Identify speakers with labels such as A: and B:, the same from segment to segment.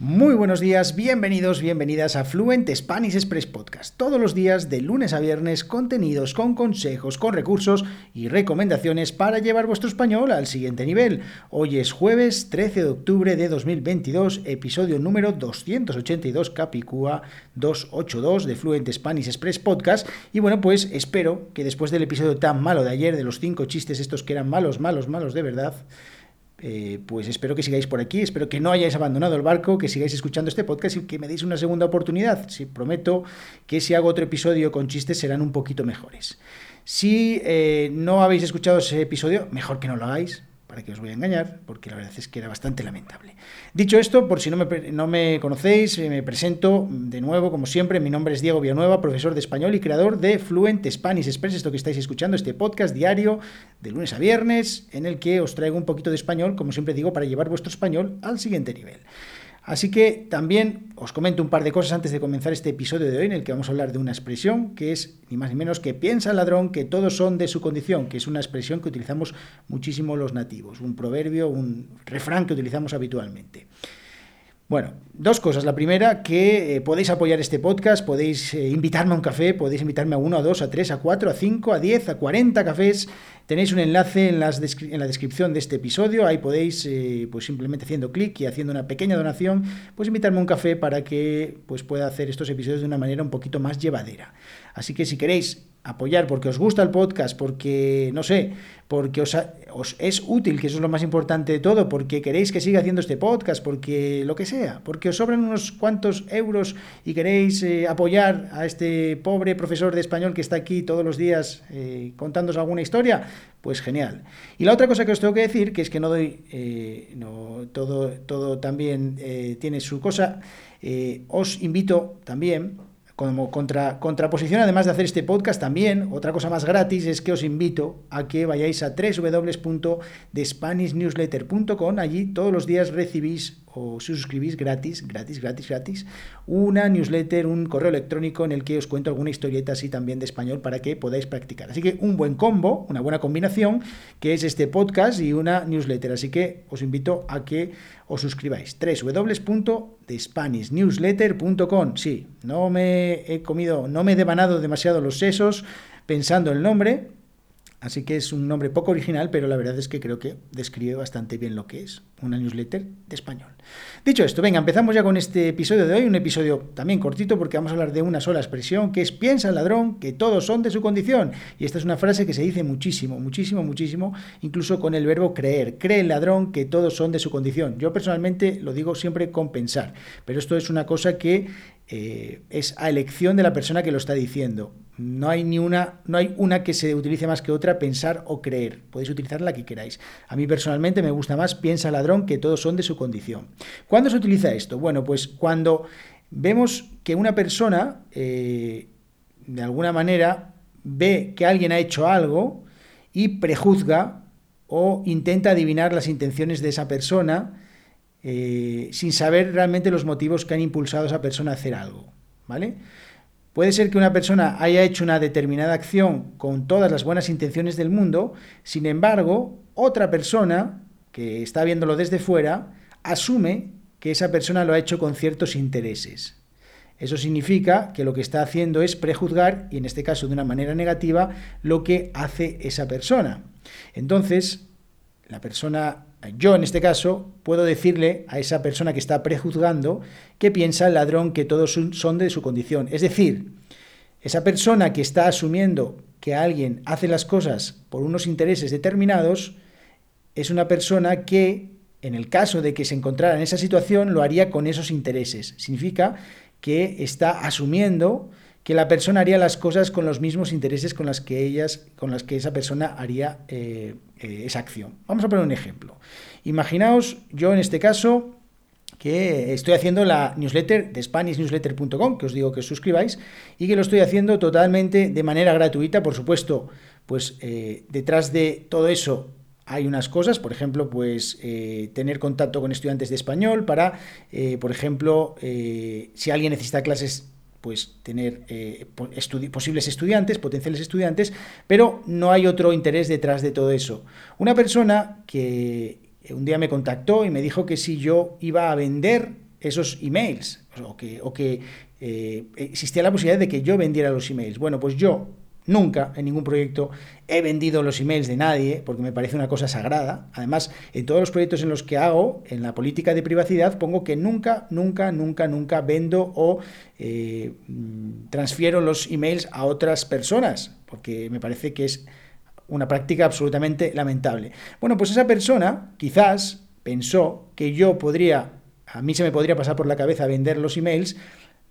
A: Muy buenos días, bienvenidos, bienvenidas a Fluent Spanish Express Podcast. Todos los días, de lunes a viernes, contenidos con consejos, con recursos y recomendaciones para llevar vuestro español al siguiente nivel. Hoy es jueves 13 de octubre de 2022, episodio número 282, Capicúa 282 de Fluent Spanish Express Podcast. Y bueno, pues espero que después del episodio tan malo de ayer, de los cinco chistes estos que eran malos, malos, malos de verdad, eh, pues espero que sigáis por aquí, espero que no hayáis abandonado el barco, que sigáis escuchando este podcast y que me deis una segunda oportunidad. Si prometo que si hago otro episodio con chistes serán un poquito mejores. Si eh, no habéis escuchado ese episodio, mejor que no lo hagáis, para que os voy a engañar, porque la verdad es que era bastante lamentable. Dicho esto, por si no me, no me conocéis, eh, me presento de nuevo, como siempre, mi nombre es Diego Villanueva, profesor de español y creador de Fluent Spanish Express, esto que estáis escuchando, este podcast diario de lunes a viernes, en el que os traigo un poquito de español, como siempre digo, para llevar vuestro español al siguiente nivel. Así que también os comento un par de cosas antes de comenzar este episodio de hoy en el que vamos a hablar de una expresión que es ni más ni menos que piensa el ladrón que todos son de su condición, que es una expresión que utilizamos muchísimo los nativos, un proverbio, un refrán que utilizamos habitualmente. Bueno, dos cosas. La primera, que eh, podéis apoyar este podcast, podéis eh, invitarme a un café, podéis invitarme a uno, a dos, a tres, a cuatro, a cinco, a diez, a cuarenta cafés. Tenéis un enlace en, la descripción de este episodio. Ahí podéis, eh, pues simplemente haciendo clic y haciendo una pequeña donación, pues invitarme a un café para que pues, pueda hacer estos episodios de una manera un poquito más llevadera. Así que si queréis apoyar porque os gusta el podcast, porque, no sé, porque os, es útil, que eso es lo más importante de todo, porque queréis que siga haciendo este podcast, porque lo que sea, porque os sobran unos cuantos euros y queréis eh, apoyar a este pobre profesor de español que está aquí todos los días eh, alguna historia, pues genial. Y la otra cosa que os tengo que decir, que es que no doy, eh, no, todo, todo también eh, tiene su cosa, os invito también como contra, contraposición, además de hacer este podcast, también otra cosa más gratis es que os invito a que vayáis a www.thespanishnewsletter.com. Allí todos los días recibís o suscribís gratis, gratis, gratis, gratis, una newsletter, un correo electrónico en el que os cuento alguna historieta así también de español para que podáis practicar. Así que un buen combo, una buena combinación, que es este podcast y una newsletter. Así que os invito a que os suscribáis. www.thespanishnewsletter.com. Sí, no me he comido, no me he devanado demasiado los sesos pensando el nombre, Así que es un nombre poco original, pero la verdad es que creo que describe bastante bien lo que es una newsletter de español. Dicho esto, venga, empezamos ya con este episodio de hoy, un episodio también cortito porque vamos a hablar de una sola expresión, que es piensa el ladrón que todos son de su condición. Y esta es una frase que se dice muchísimo, muchísimo, muchísimo, incluso con el verbo creer. Cree el ladrón que todos son de su condición. Yo personalmente lo digo siempre con pensar, pero esto es una cosa que eh, es a elección de la persona que lo está diciendo. No hay ni una, no hay una que se utilice más que otra, pensar o creer. Podéis utilizar la que queráis. A mí personalmente me gusta más piensa ladrón que todos son de su condición. ¿Cuándo se utiliza esto? Bueno, pues cuando vemos que una persona, eh, de alguna manera, ve que alguien ha hecho algo y prejuzga o intenta adivinar las intenciones de esa persona eh, sin saber realmente los motivos que han impulsado a esa persona a hacer algo. ¿Vale? Puede ser que una persona haya hecho una determinada acción con todas las buenas intenciones del mundo, sin embargo, otra persona que está viéndolo desde fuera asume que esa persona lo ha hecho con ciertos intereses. Eso significa que lo que está haciendo es prejuzgar, y en este caso de una manera negativa, lo que hace esa persona. Entonces, la persona, yo en este caso, puedo decirle a esa persona que está prejuzgando que piensa el ladrón que todos son de su condición. Es decir, esa persona que está asumiendo que alguien hace las cosas por unos intereses determinados, es una persona que, en el caso de que se encontrara en esa situación, lo haría con esos intereses. Significa que está asumiendo que la persona haría las cosas con los mismos intereses con las que ellas, con las que esa persona haría eh, eh, esa acción. Vamos a poner un ejemplo. Imaginaos, yo en este caso, que estoy haciendo la newsletter de SpanishNewsletter.com, que os digo que os suscribáis, y que lo estoy haciendo totalmente de manera gratuita, por supuesto, pues eh, detrás de todo eso hay unas cosas, por ejemplo, pues tener contacto con estudiantes de español para, por ejemplo, si alguien necesita clases pues tener eh, posibles estudiantes, potenciales estudiantes, pero no hay otro interés detrás de todo eso. Una persona que un día me contactó y me dijo que si yo iba a vender esos emails o que, o que eh, existía la posibilidad de que yo vendiera los emails. Bueno, pues yo Nunca en ningún proyecto he vendido los emails de nadie porque me parece una cosa sagrada. Además, en todos los proyectos en los que hago, en la política de privacidad, pongo que nunca, nunca, nunca, nunca vendo o eh, transfiero los emails a otras personas porque me parece que es una práctica absolutamente lamentable. Bueno, pues esa persona quizás pensó que yo podría, a mí se me podría pasar por la cabeza vender los emails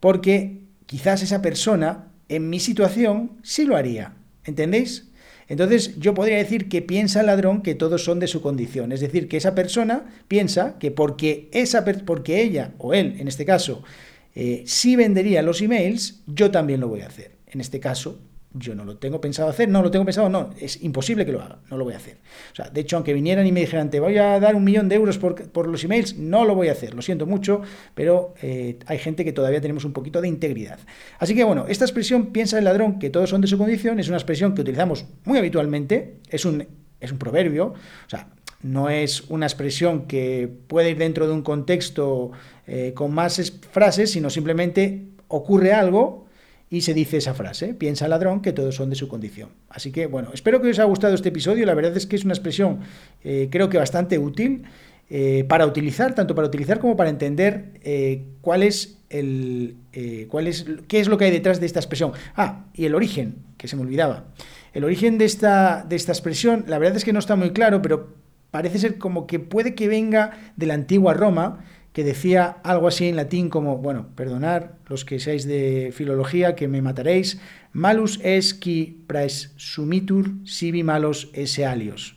A: porque quizás esa persona en mi situación sí lo haría. ¿Entendéis? Entonces yo podría decir que piensa el ladrón que todos son de su condición. Es decir, que esa persona piensa que porque, esa, porque ella o él, en este caso, eh, sí vendería los emails, yo también lo voy a hacer. En este caso, yo no lo tengo pensado hacer, no lo tengo pensado, no, es imposible que lo haga, no lo voy a hacer. O sea, de hecho, aunque vinieran y me dijeran, te voy a dar un millón de euros por, los emails, no lo voy a hacer, lo siento mucho, pero eh, hay gente que todavía tenemos un poquito de integridad. Así que bueno, esta expresión, piensa el ladrón que todos son de su condición, es una expresión que utilizamos muy habitualmente, es un, es un proverbio, o sea, no es una expresión que puede ir dentro de un contexto eh, con más frases, sino simplemente ocurre algo y se dice esa frase, piensa ladrón que todos son de su condición. Así que bueno, espero que os haya gustado este episodio, la verdad es que es una expresión eh, creo que bastante útil eh, para utilizar, tanto para utilizar como para entender eh, cuál es el, cuál es, qué es lo que hay detrás de esta expresión. Ah, y el origen, que se me olvidaba. El origen de esta, de esta expresión, la verdad es que no está muy claro, pero parece ser como que puede que venga de la antigua Roma, que decía algo así en latín como, bueno, perdonar los que seáis de filología, que me mataréis, malus es qui praesumitur sibi malos esse alios,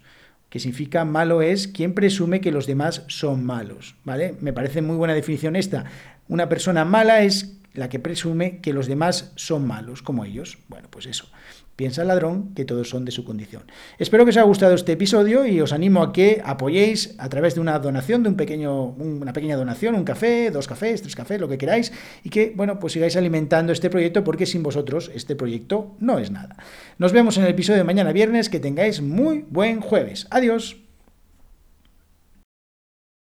A: que significa malo es quien presume que los demás son malos, ¿vale? Me parece muy buena definición esta. Una persona mala es la que presume que los demás son malos, como ellos. Bueno, pues eso. Piensa el ladrón que todos son de su condición. Espero que os haya gustado este episodio y os animo a que apoyéis a través de una donación, de un pequeño, una pequeña donación, un café, dos cafés, tres cafés, lo que queráis, y que, bueno, pues sigáis alimentando este proyecto porque sin vosotros este proyecto no es nada. Nos vemos en el episodio de mañana viernes, que tengáis muy buen jueves. Adiós.